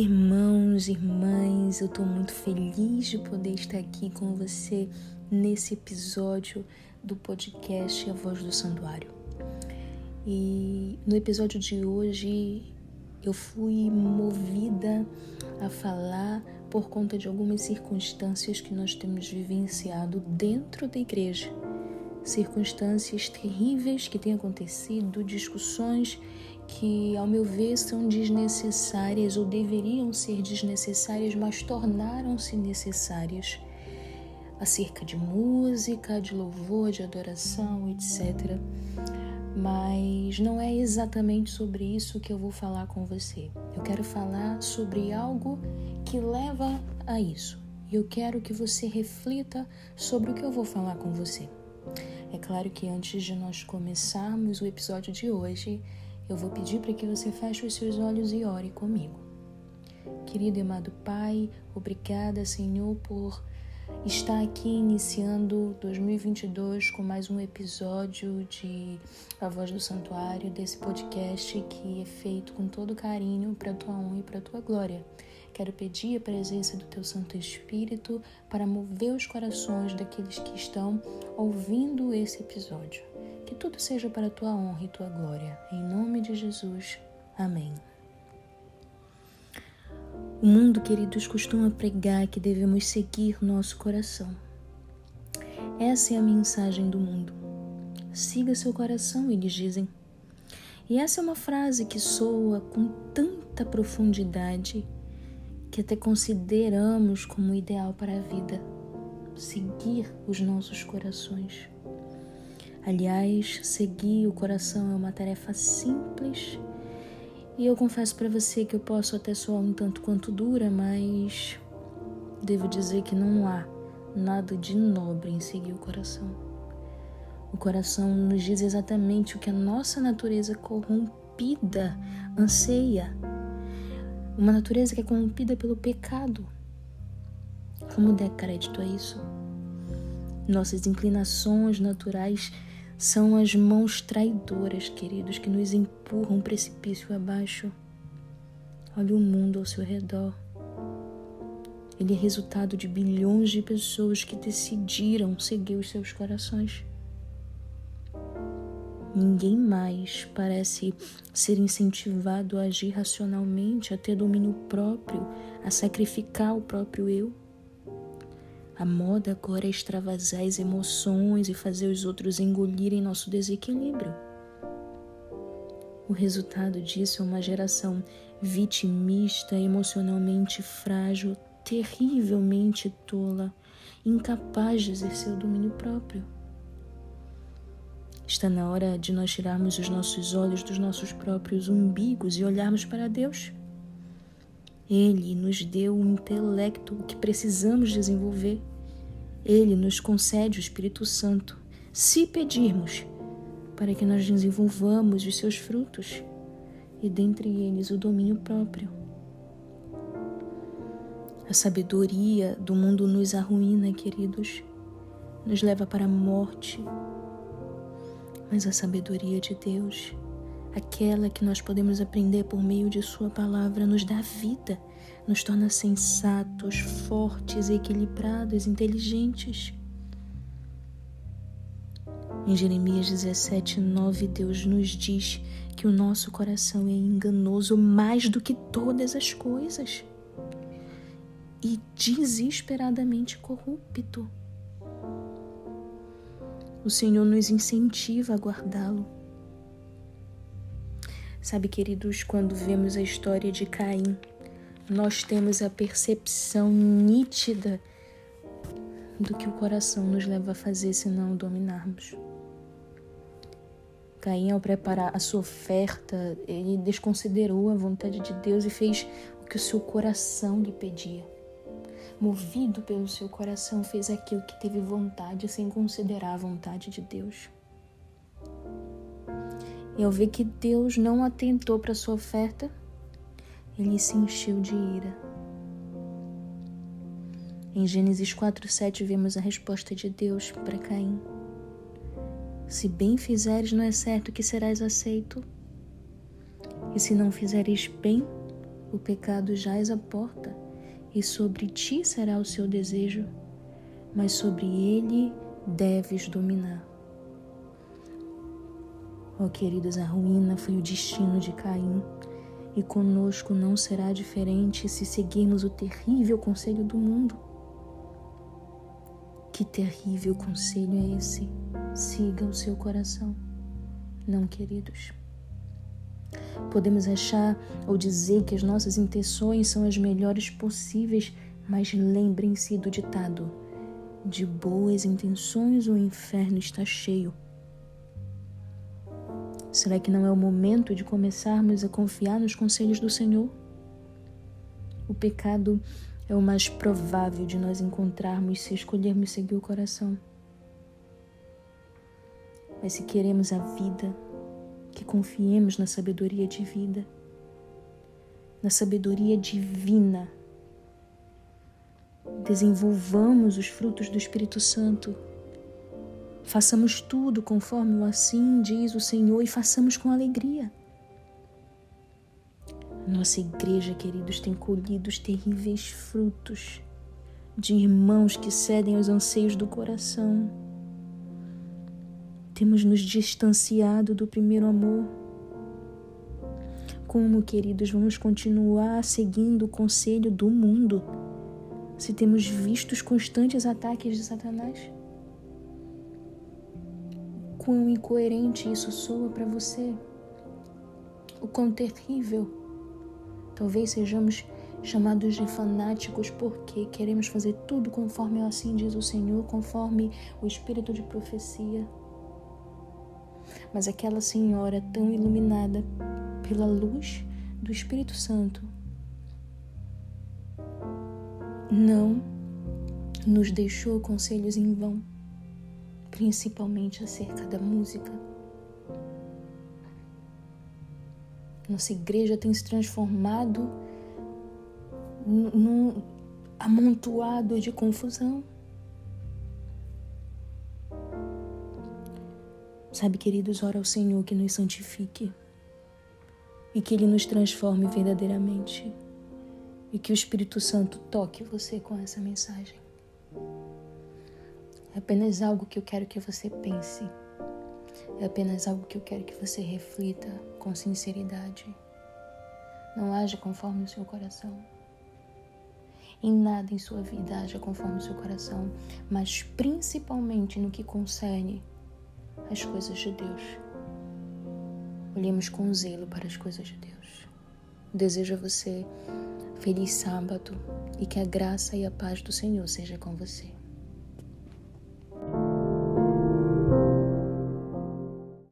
Irmãos, irmãs, eu estou muito feliz de poder estar aqui com você nesse episódio do podcast A Voz do Santuário. E no episódio de hoje eu fui movida a falar por conta de algumas circunstâncias que nós temos vivenciado dentro da igreja. Circunstâncias terríveis que têm acontecido, discussões que, ao meu ver, são desnecessárias ou deveriam ser desnecessárias, mas tornaram-se necessárias acerca de música, de louvor, de adoração, etc. Mas não é exatamente sobre isso que eu vou falar com você. Eu quero falar sobre algo que leva a isso. E eu quero que você reflita sobre o que eu vou falar com você. É claro que antes de nós começarmos o episódio de hoje, eu vou pedir para que você feche os seus olhos e ore comigo. Querido e amado Pai, obrigada, Senhor, por estar aqui iniciando 2022 com mais um episódio de A Voz do Santuário, desse podcast que é feito com todo carinho para a tua honra e para a tua glória. Quero pedir a presença do Teu Santo Espírito para mover os corações daqueles que estão ouvindo esse episódio. Que tudo seja para a tua honra e tua glória. Em nome de Jesus. Amém. O mundo, queridos, costuma pregar que devemos seguir nosso coração. Essa é a mensagem do mundo. Siga seu coração, eles dizem. E essa é uma frase que soa com tanta profundidade que até consideramos como ideal para a vida seguir os nossos corações. Aliás, seguir o coração é uma tarefa simples e eu confesso para você que eu posso até soar um tanto quanto dura, mas devo dizer que não há nada de nobre em seguir o coração. O coração nos diz exatamente o que a nossa natureza corrompida anseia. Uma natureza que é corrompida pelo pecado. Como der crédito a isso? Nossas inclinações naturais são as mãos traidoras, queridos, que nos empurram um precipício abaixo. Olha o mundo ao seu redor. Ele é resultado de bilhões de pessoas que decidiram seguir os seus corações. Ninguém mais parece ser incentivado a agir racionalmente, a ter domínio próprio, a sacrificar o próprio eu. A moda agora é extravasar as emoções e fazer os outros engolirem nosso desequilíbrio. O resultado disso é uma geração vitimista, emocionalmente frágil, terrivelmente tola, incapaz de exercer o domínio próprio. Está na hora de nós tirarmos os nossos olhos dos nossos próprios umbigos e olharmos para Deus. Ele nos deu o intelecto que precisamos desenvolver. Ele nos concede o Espírito Santo, se pedirmos, para que nós desenvolvamos os seus frutos e dentre eles o domínio próprio. A sabedoria do mundo nos arruína, queridos, nos leva para a morte. Mas a sabedoria de Deus aquela que nós podemos aprender por meio de Sua palavra, nos dá vida, nos torna sensatos, fortes, equilibrados, inteligentes. Em Jeremias 17, 9, Deus nos diz que o nosso coração é enganoso mais do que todas as coisas e desesperadamente corrupto. O Senhor nos incentiva a guardá-lo Sabe, queridos, quando vemos a história de Caim, nós temos a percepção nítida do que o coração nos leva a fazer se não dominarmos. Caim, ao preparar a sua oferta, ele desconsiderou a vontade de Deus e fez o que o seu coração lhe pedia. Movido pelo seu coração, fez aquilo que teve vontade, sem considerar a vontade de Deus. E ao ver que Deus não atentou para sua oferta, ele se encheu de ira. Em Gênesis 4:7 vemos a resposta de Deus para Caim. Se bem fizeres, não é certo que serás aceito. E se não fizeres bem, o pecado jaz à porta, e sobre ti será o seu desejo, mas sobre ele deves dominar. Oh, queridos, a ruína foi o destino de Caim, e conosco não será diferente se seguirmos o terrível conselho do mundo. Que terrível conselho é esse? Siga o seu coração. Não, queridos. Podemos achar ou dizer que as nossas intenções são as melhores possíveis, mas lembrem-se do ditado: de boas intenções o inferno está cheio. Será que não é o momento de começarmos a confiar nos conselhos do Senhor? O pecado é o mais provável de nós encontrarmos se escolhermos seguir o coração. Mas se queremos a vida, que confiemos na sabedoria de vida, na sabedoria divina. Desenvolvamos os frutos do Espírito Santo. Façamos tudo conforme o assim diz o Senhor e façamos com alegria. Nossa igreja, queridos, tem colhido os terríveis frutos de irmãos que cedem aos anseios do coração temos nos distanciado do primeiro amor. Como, queridos, vamos continuar seguindo o conselho do mundo se temos visto os constantes ataques de Satanás? Quão incoerente isso soa para você? O quão terrível. Talvez sejamos chamados de fanáticos porque queremos fazer tudo conforme assim diz o Senhor, conforme o espírito de profecia mas aquela senhora tão iluminada pela luz do Espírito Santo não nos deixou conselhos em vão, principalmente acerca da música. Nossa igreja tem se transformado num amontoado de confusão. Sabe, queridos, ora ao Senhor que nos santifique e que Ele nos transforme verdadeiramente e que o Espírito Santo toque você com essa mensagem. É apenas algo que eu quero que você pense. É apenas algo que eu quero que você reflita com sinceridade. Não haja conforme o seu coração. Em nada em sua vida haja conforme o seu coração, mas principalmente no que concerne as coisas de Deus. Olhemos com zelo para as coisas de Deus. Desejo a você feliz sábado e que a graça e a paz do Senhor seja com você.